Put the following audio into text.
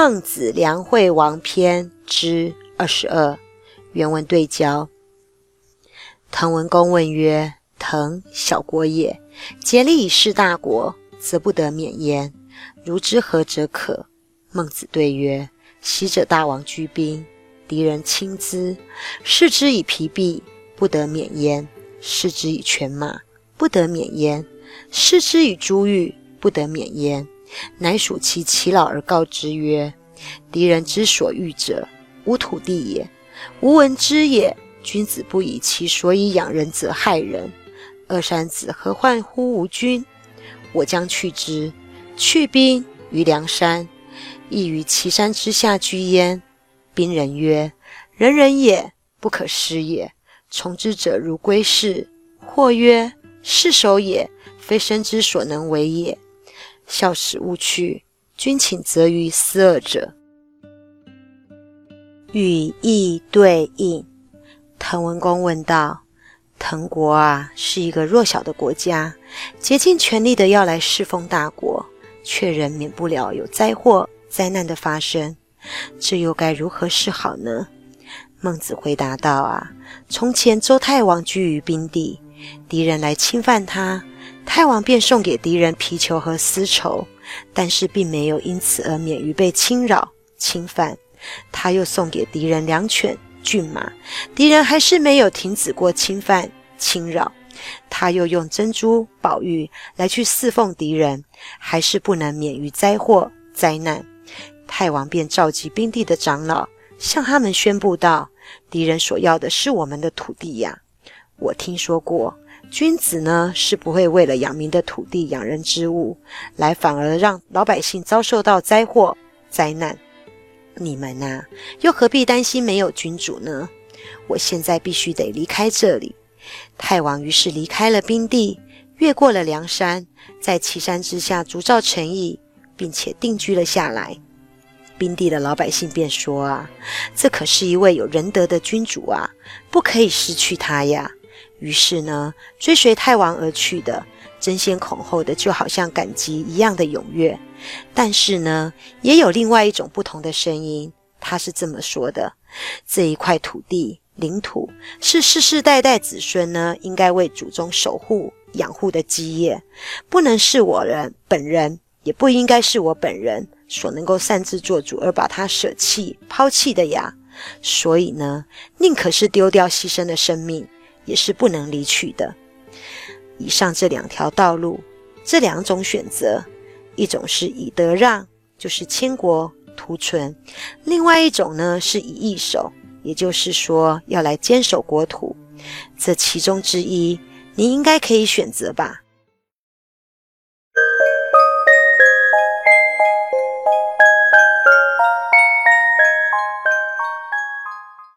孟子梁惠王篇之二十二，原文对焦。滕文公问曰：“滕，小国也，竭力以事大国，则不得免焉。如之何者可？”孟子对曰：“昔者大王居兵，敌人轻资，视之以疲弊，不得免焉；视之以犬马，不得免焉；视之以珠玉，不得免焉。乃属其其老而告之曰：‘敌人之所欲者，无土地也，无闻之也。’”君子不以其所以养人则害人。二三子何患乎吾君？我将去之。去兵于梁山，亦于岐山之下居焉。兵人曰：“人人也，不可失也。从之者如归是。”或曰：“是守也，非身之所能为也。”孝使勿去。君请则于斯二者。语义对应。滕文公问道：“滕国啊，是一个弱小的国家，竭尽全力的要来侍奉大国，却仍免不了有灾祸、灾难的发生，这又该如何是好呢？”孟子回答道：“啊，从前周太王居于兵地，敌人来侵犯他，太王便送给敌人皮球和丝绸，但是并没有因此而免于被侵扰、侵犯。他又送给敌人良犬。”骏马，敌人还是没有停止过侵犯侵扰。他又用珍珠宝玉来去侍奉敌人，还是不能免于灾祸灾难。太王便召集兵地的长老，向他们宣布道：“敌人所要的是我们的土地呀！我听说过，君子呢是不会为了养民的土地、养人之物，来反而让老百姓遭受到灾祸灾难。”你们呐，又何必担心没有君主呢？我现在必须得离开这里。太王于是离开了兵地，越过了梁山，在岐山之下铸造城邑，并且定居了下来。兵地的老百姓便说：“啊，这可是一位有仁德的君主啊，不可以失去他呀。”于是呢，追随太王而去的，争先恐后的，就好像赶集一样的踊跃。但是呢，也有另外一种不同的声音，他是这么说的：这一块土地领土是世世代代子孙呢，应该为祖宗守护养护的基业，不能是我人本人，也不应该是我本人所能够擅自做主而把它舍弃抛弃的呀。所以呢，宁可是丢掉牺牲的生命。也是不能离去的。以上这两条道路，这两种选择，一种是以德让，就是迁国图存；另外一种呢，是以义守，也就是说要来坚守国土。这其中之一，你应该可以选择吧。